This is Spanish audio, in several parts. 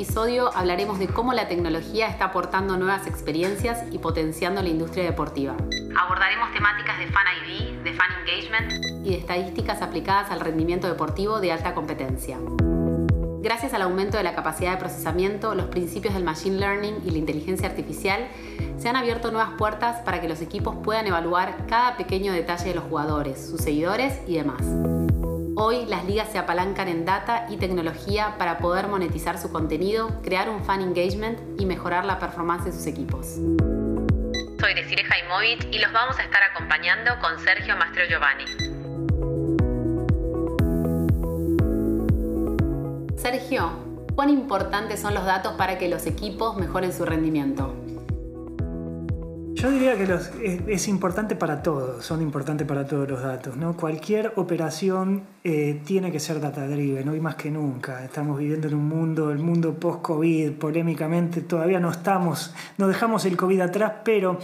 episodio hablaremos de cómo la tecnología está aportando nuevas experiencias y potenciando la industria deportiva. Abordaremos temáticas de Fan ID, de Fan Engagement y de estadísticas aplicadas al rendimiento deportivo de alta competencia. Gracias al aumento de la capacidad de procesamiento, los principios del Machine Learning y la inteligencia artificial, se han abierto nuevas puertas para que los equipos puedan evaluar cada pequeño detalle de los jugadores, sus seguidores y demás. Hoy las ligas se apalancan en data y tecnología para poder monetizar su contenido, crear un fan engagement y mejorar la performance de sus equipos. Soy Desiree Jaimovich y los vamos a estar acompañando con Sergio Mastro Giovanni. Sergio, ¿cuán importantes son los datos para que los equipos mejoren su rendimiento? Yo diría que es, importante para todos, son importantes para todos los datos. ¿no? Cualquier operación eh, tiene que ser data driven, hoy más que nunca. Estamos viviendo en un mundo, el mundo post-COVID, polémicamente, todavía no estamos, no dejamos el COVID atrás, pero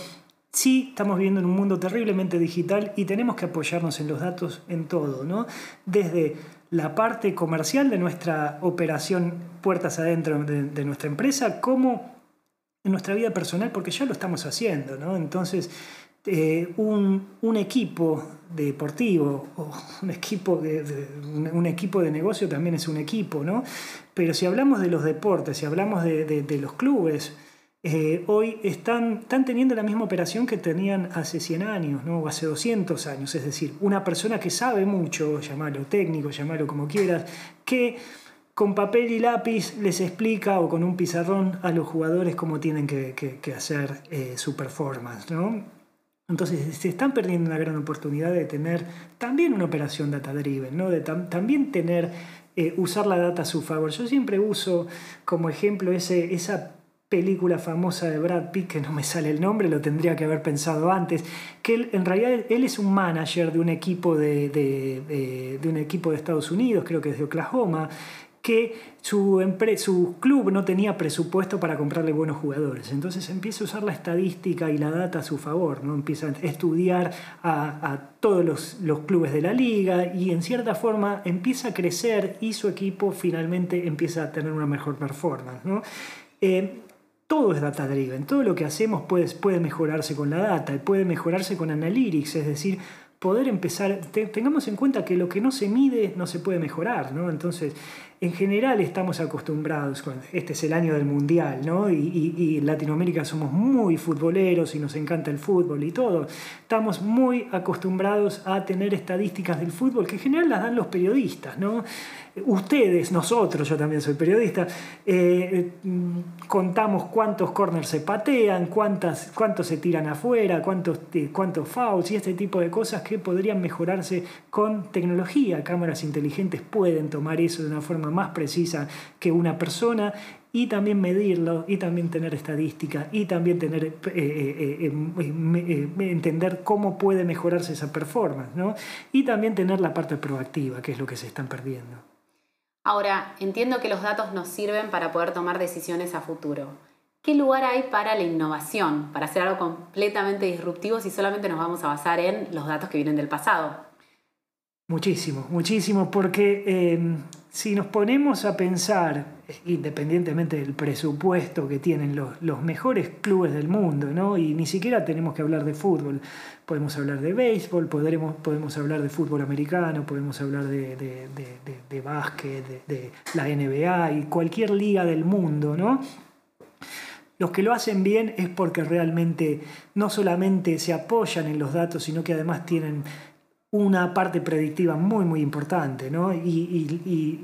sí estamos viviendo en un mundo terriblemente digital y tenemos que apoyarnos en los datos en todo, ¿no? Desde la parte comercial de nuestra operación puertas adentro de, nuestra empresa, como en nuestra vida personal, porque ya lo estamos haciendo, ¿no? Entonces, eh, un, equipo deportivo o un equipo de, un, equipo de negocio también es un equipo, ¿no? Pero si hablamos de los deportes, si hablamos de los clubes, eh, hoy están, están, teniendo la misma operación que tenían hace 100 años, ¿no? o hace 200 años. Es decir, una persona que sabe mucho, llamarlo técnico, llamarlo como quieras, que con papel y lápiz les explica o con un pizarrón a los jugadores cómo tienen que, hacer eh, su performance. ¿no? Entonces se están perdiendo una gran oportunidad de tener también una operación data driven, ¿no? de también tener, eh, usar la data a su favor. Yo siempre uso como ejemplo ese, esa película famosa de Brad Pitt, que no me sale el nombre, lo tendría que haber pensado antes, que en realidad él es un manager de un equipo de, de, un equipo de Estados Unidos, creo que es de Oklahoma, que su, su club no tenía presupuesto para comprarle buenos jugadores. Entonces empieza a usar la estadística y la data a su favor, ¿no? empieza a estudiar a, todos los, los, clubes de la liga y en cierta forma empieza a crecer y su equipo finalmente empieza a tener una mejor performance. ¿no? Eh, todo es data driven, todo lo que hacemos puede, puede mejorarse con la data, y puede mejorarse con analytics, es decir, poder empezar, tengamos en cuenta que lo que no se mide no se puede mejorar, ¿no? Entonces, en general estamos acostumbrados, este es el año del mundial, ¿no? Y, en Latinoamérica somos muy futboleros y nos encanta el fútbol y todo. Estamos muy acostumbrados a tener estadísticas del fútbol que en general las dan los periodistas, ¿no? Ustedes, nosotros, yo también soy periodista, eh, contamos cuántos corners se patean, cuántas, cuántos se tiran afuera, cuántos, eh, cuántos fouls y este tipo de cosas que podrían mejorarse con tecnología. Cámaras inteligentes pueden tomar eso de una forma más precisa que una persona y también medirlo y también tener estadística y también eh, entender cómo puede mejorarse esa performance ¿no? y también tener la parte proactiva que es lo que se están perdiendo Ahora, entiendo que los datos nos sirven para poder tomar decisiones a futuro. ¿Qué lugar hay para la innovación, para hacer algo completamente disruptivo si solamente nos vamos a basar en los datos que vienen del pasado? Muchísimo, muchísimo, porque eh, si nos ponemos a pensar, independientemente del presupuesto que tienen los, los, mejores clubes del mundo, ¿no? y ni siquiera tenemos que hablar de fútbol, podemos hablar de béisbol, podremos, podemos hablar de fútbol americano, podemos hablar de, de, de, de básquet, de, la NBA y cualquier liga del mundo, ¿no? Los que lo hacen bien es porque realmente no solamente se apoyan en los datos, sino que además tienen una parte predictiva muy, muy importante, ¿no? Y,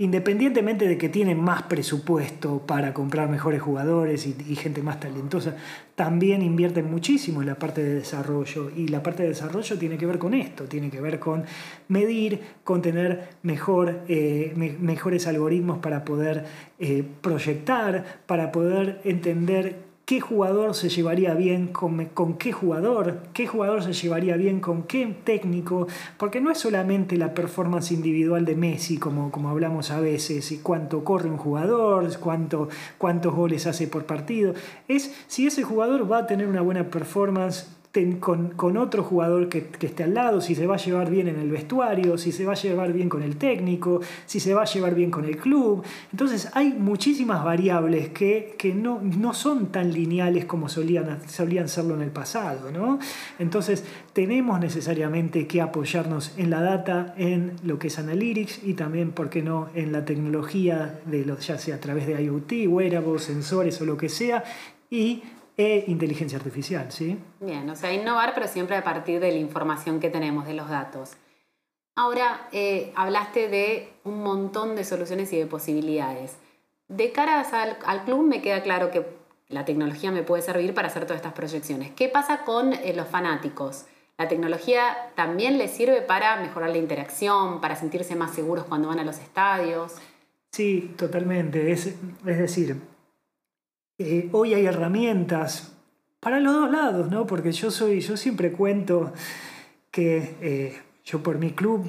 independientemente de que tienen más presupuesto para comprar mejores jugadores y, gente más talentosa, también invierten muchísimo en la parte de desarrollo. Y la parte de desarrollo tiene que ver con esto, tiene que ver con medir, con tener mejor, eh, mejores algoritmos para poder eh, proyectar, para poder entender qué jugador se llevaría bien con, con, qué jugador, qué jugador se llevaría bien con qué técnico, porque no es solamente la performance individual de Messi, como, como hablamos a veces, y cuánto corre un jugador, cuánto, cuántos goles hace por partido, es si ese jugador va a tener una buena performance con, otro jugador que, esté al lado, si se va a llevar bien en el vestuario, si se va a llevar bien con el técnico, si se va a llevar bien con el club. Entonces hay muchísimas variables que, no, no, son tan lineales como solían, solían serlo en el pasado. ¿no? Entonces tenemos necesariamente que apoyarnos en la data, en lo que es Analytics y también, ¿por qué no?, en la tecnología, de los, ya sea a través de IoT, wearables, sensores o lo que sea, y e inteligencia artificial, ¿sí? Bien, o sea, innovar, pero siempre a partir de la información que tenemos, de los datos. Ahora, eh, hablaste de un montón de soluciones y de posibilidades. De cara al, club me queda claro que la tecnología me puede servir para hacer todas estas proyecciones. ¿Qué pasa con eh, los fanáticos? ¿La tecnología también les sirve para mejorar la interacción, para sentirse más seguros cuando van a los estadios? Sí, totalmente. Es, es decir, eh, hoy hay herramientas para los dos lados, ¿no? Porque yo soy, yo siempre cuento que eh, yo por mi club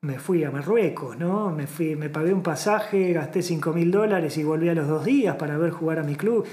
me fui a Marruecos, ¿no? Me, fui, me pagué un pasaje, gasté 5 mil dólares y volví a los dos días para ver jugar a mi club.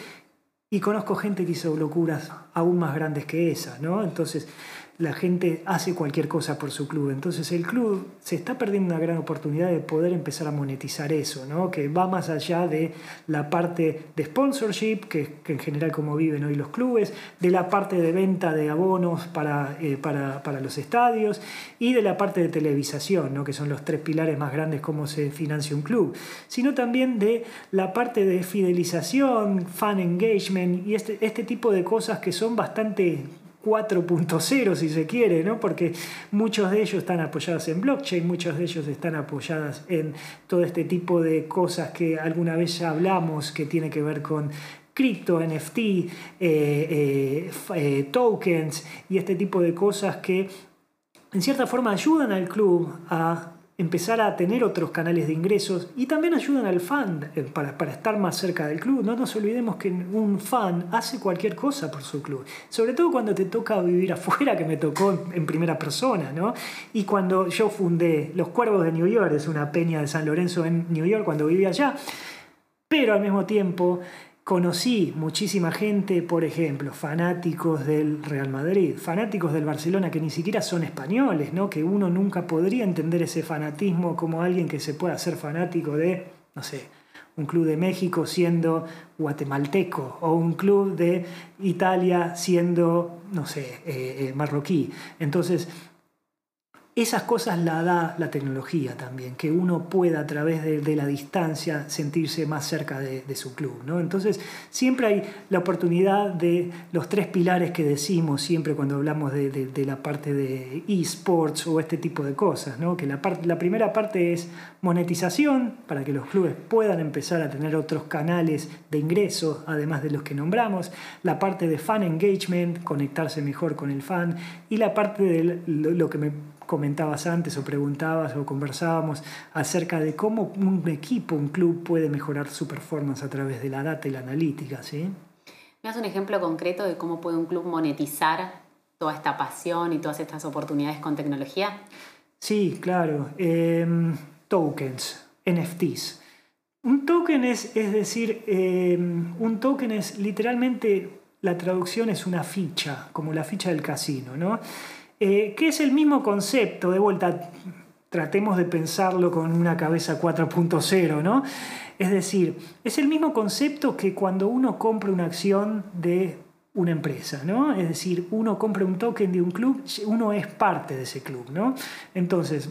Y conozco gente que hizo locuras aún más grandes que esa, ¿no? Entonces, la gente hace cualquier cosa por su club. Entonces el club se está perdiendo una gran oportunidad de poder empezar a monetizar eso, ¿no? que va más allá de la parte de sponsorship, que, en general como viven hoy los clubes, de la parte de venta de abonos para, eh, para, para, los estadios y de la parte de televisación, ¿no? que son los tres pilares más grandes cómo se financia un club, sino también de la parte de fidelización, fan engagement y este, este tipo de cosas que son bastante 4.0 si se quiere, ¿no? porque muchos de ellos están apoyados en blockchain, muchos de ellos están apoyados en todo este tipo de cosas que alguna vez ya hablamos, que tiene que ver con cripto, NFT, eh, eh, eh, tokens y este tipo de cosas que en cierta forma ayudan al club a empezar a tener otros canales de ingresos y también ayudan al fan eh, para, para, estar más cerca del club. No nos olvidemos que un fan hace cualquier cosa por su club, sobre todo cuando te toca vivir afuera, que me tocó en primera persona, ¿no? Y cuando yo fundé Los Cuervos de New York, es una peña de San Lorenzo en New York cuando vivía allá, pero al mismo tiempo Conocí muchísima gente, por ejemplo, fanáticos del Real Madrid, fanáticos del Barcelona que ni siquiera son españoles, ¿no? que uno nunca podría entender ese fanatismo como alguien que se pueda ser fanático de, no sé, un club de México siendo guatemalteco o un club de Italia siendo, no sé, eh, eh, marroquí. Entonces, esas cosas la da la tecnología también, que uno pueda a través de, la distancia sentirse más cerca de, su club. ¿no? Entonces, siempre hay la oportunidad de los tres pilares que decimos siempre cuando hablamos de, la parte de esports o este tipo de cosas. ¿no? Que la, la primera parte es monetización, para que los clubes puedan empezar a tener otros canales de ingreso, además de los que nombramos. La parte de fan engagement, conectarse mejor con el fan. Y la parte de lo que me comentabas antes o preguntabas o conversábamos acerca de cómo un equipo, un club puede mejorar su performance a través de la data y la analítica, ¿sí? ¿Me das un ejemplo concreto de cómo puede un club monetizar toda esta pasión y todas estas oportunidades con tecnología? Sí, claro. Em, tokens, NFTs. Un token es, es decir, em, un token es literalmente, la traducción es una ficha, como la ficha del casino, ¿no? Eh, que es el mismo concepto, de vuelta, tratemos de pensarlo con una cabeza 4.0, ¿no? Es decir, es el mismo concepto que cuando uno compra una acción de una empresa, ¿no? Es decir, uno compra un token de un club, uno es parte de ese club, ¿no? Entonces,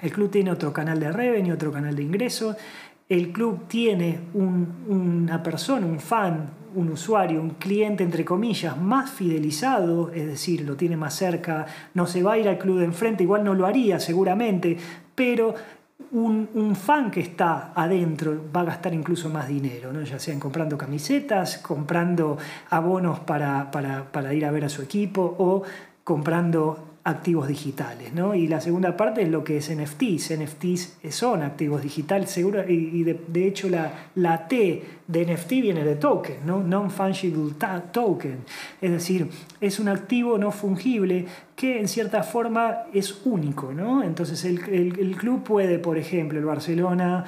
el club tiene otro canal de revenue, otro canal de ingresos, el club tiene una persona, un fan, un usuario, un cliente, entre comillas, más fidelizado, es decir, lo tiene más cerca, no se va a ir al club de enfrente, igual no lo haría seguramente, pero un, fan que está adentro va a gastar incluso más dinero, ¿no? ya sean comprando camisetas, comprando abonos para, para ir a ver a su equipo o comprando activos digitales. ¿no? Y la segunda parte es lo que es NFTs. NFTs son activos digitales, seguro, y, de, hecho la, la, T de NFT viene de token, ¿no? non-fungible token. Es decir, es un activo no fungible que en cierta forma es único. ¿no? Entonces el, el, club puede, por ejemplo, el Barcelona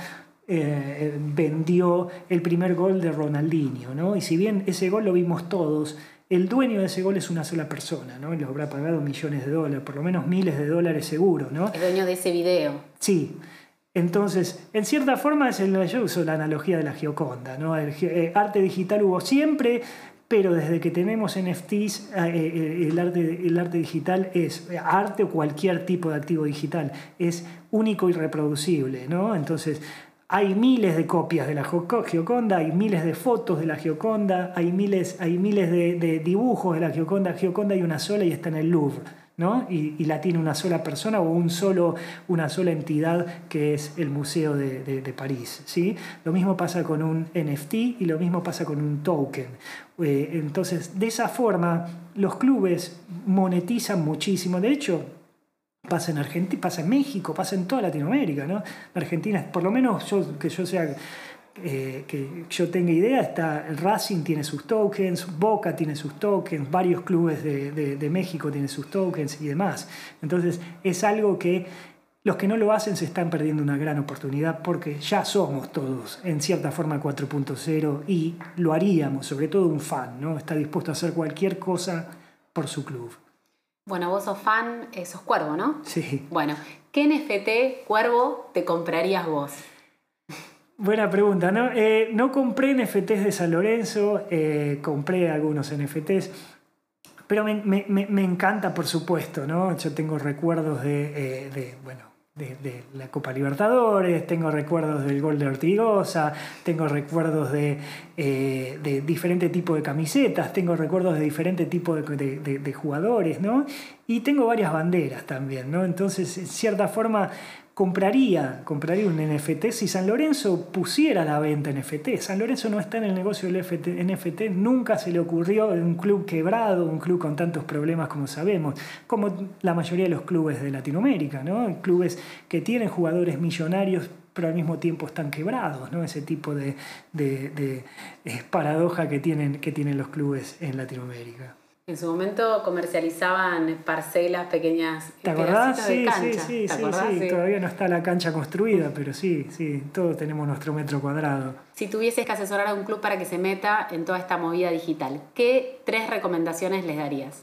eh, vendió el primer gol de Ronaldinho, ¿no? Y si bien ese gol lo vimos todos, el dueño de ese gol es una sola persona, ¿no? Y lo habrá pagado millones de dólares, por lo menos miles de dólares seguro, ¿no? El dueño de ese video. Sí. Entonces, en cierta forma, es el, yo uso la analogía de la Gioconda, ¿no? El, eh, arte digital hubo siempre, pero desde que tenemos NFTs, eh, eh, el, arte, el arte digital es arte o cualquier tipo de activo digital, es único y reproducible, ¿no? Entonces, hay miles de copias de la Gioconda, hay miles de fotos de la Gioconda, hay miles, hay miles de, dibujos de la Gioconda. Gioconda hay una sola y está en el Louvre, ¿no? Y, la tiene una sola persona o un solo, una sola entidad que es el Museo de, París. ¿sí? Lo mismo pasa con un NFT y lo mismo pasa con un token. Eh, entonces, de esa forma, los clubes monetizan muchísimo. De hecho, pasa en Argentina, pasa en México, pasa en toda Latinoamérica, ¿no? Argentina, por lo menos que yo sea eh, que yo tenga idea, está el Racing tiene sus tokens, Boca tiene sus tokens, varios clubes de, de, México tienen sus tokens y demás. Entonces es algo que los que no lo hacen se están perdiendo una gran oportunidad porque ya somos todos en cierta forma 4.0 y lo haríamos, sobre todo un fan, ¿no? Está dispuesto a hacer cualquier cosa por su club. Bueno, vos sos fan, eh, sos cuervo, ¿no? Sí. Bueno, ¿qué NFT cuervo te comprarías vos? Buena pregunta, ¿no? Eh, no compré NFTs de San Lorenzo, eh, compré algunos NFTs, pero me, encanta, por supuesto, ¿no? Yo tengo recuerdos de bueno, de, la Copa Libertadores, tengo recuerdos del gol de Ortigosa, tengo recuerdos de, eh, de diferentes tipos de camisetas, tengo recuerdos de diferentes tipos de, jugadores, ¿no? Y tengo varias banderas también, ¿no? Entonces, en cierta forma, compraría, compraría un NFT si San Lorenzo pusiera la venta NFT. San Lorenzo no está en el negocio del NFT, nunca se le ocurrió un club quebrado, un club con tantos problemas como sabemos, como la mayoría de los clubes de Latinoamérica, ¿no? clubes que tienen jugadores millonarios pero al mismo tiempo están quebrados, ¿no? ese tipo de, de, paradoja que tienen, que tienen los clubes en Latinoamérica. En su momento comercializaban parcelas pequeñas. ¿Te acordás? Sí, sí, sí, sí, Todavía no está la cancha construida, pero sí, sí, todos tenemos nuestro metro cuadrado. Si tuvieses que asesorar a un club para que se meta en toda esta movida digital, ¿qué tres recomendaciones les darías?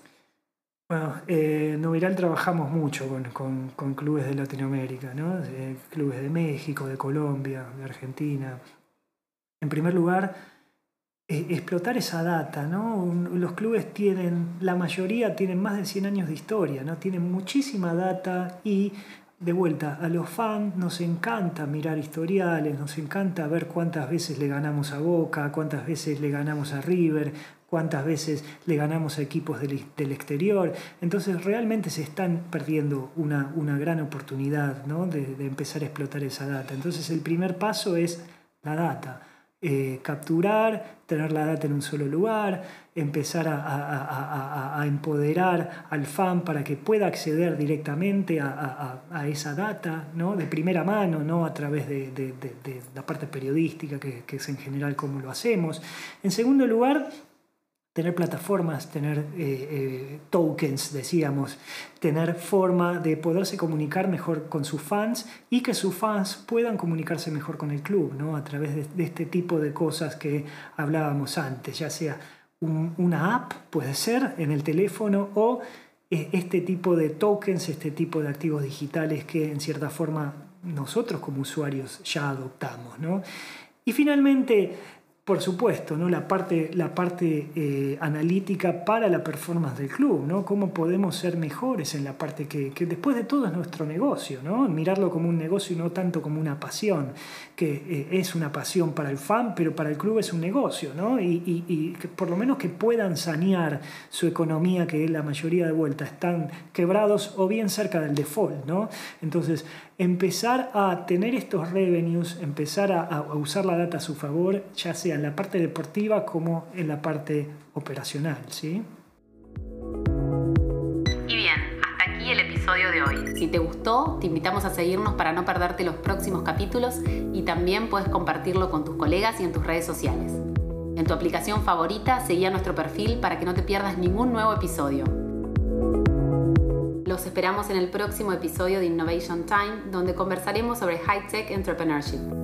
Bueno, eh, en Nubiral trabajamos mucho con, con, clubes de Latinoamérica, ¿no? clubes de México, de Colombia, de Argentina. En primer lugar, explotar esa data, ¿no? los clubes tienen, la mayoría tienen más de 100 años de historia, ¿no? Tienen muchísima data y de vuelta, a los fans nos encanta mirar historiales, nos encanta ver cuántas veces le ganamos a Boca, cuántas veces le ganamos a River, cuántas veces le ganamos a equipos del, exterior. Entonces realmente se están perdiendo una, una gran oportunidad ¿no? de empezar a explotar esa data. Entonces el primer paso es la data eh, capturar, tener la data en un solo lugar, empezar a, empoderar al fan para que pueda acceder directamente a, esa data, ¿no? de primera mano, no a través de, la parte periodística, que, que, es en general como lo hacemos. En segundo lugar, tener plataformas, tener eh, eh, tokens, decíamos, tener forma de poderse comunicar mejor con sus fans y que sus fans puedan comunicarse mejor con el club, ¿no? a través de, este tipo de cosas que hablábamos antes, ya sea una app, puede ser, en el teléfono o eh, este tipo de tokens, este tipo de activos digitales que en cierta forma nosotros como usuarios ya adoptamos. ¿no? Y finalmente, por supuesto, ¿no? la parte, la parte eh, analítica para la performance del club, ¿no? cómo podemos ser mejores en la parte que, después de todo es nuestro negocio, ¿no? mirarlo como un negocio y no tanto como una pasión, que eh, es una pasión para el fan, pero para el club es un negocio, ¿no? y, y, que por lo menos que puedan sanear su economía, que la mayoría de vueltas están quebrados o bien cerca del default. ¿no? Entonces, empezar a tener estos revenues, empezar a, usar la data a su favor, ya sea en la parte deportiva como en la parte operacional. ¿sí? Y bien, hasta aquí el episodio de hoy. Si te gustó, te invitamos a seguirnos para no perderte los próximos capítulos y también puedes compartirlo con tus colegas y en tus redes sociales. En tu aplicación favorita, seguí a nuestro perfil para que no te pierdas ningún nuevo episodio. Los esperamos en el próximo episodio de Innovation Time, donde conversaremos sobre High Tech Entrepreneurship.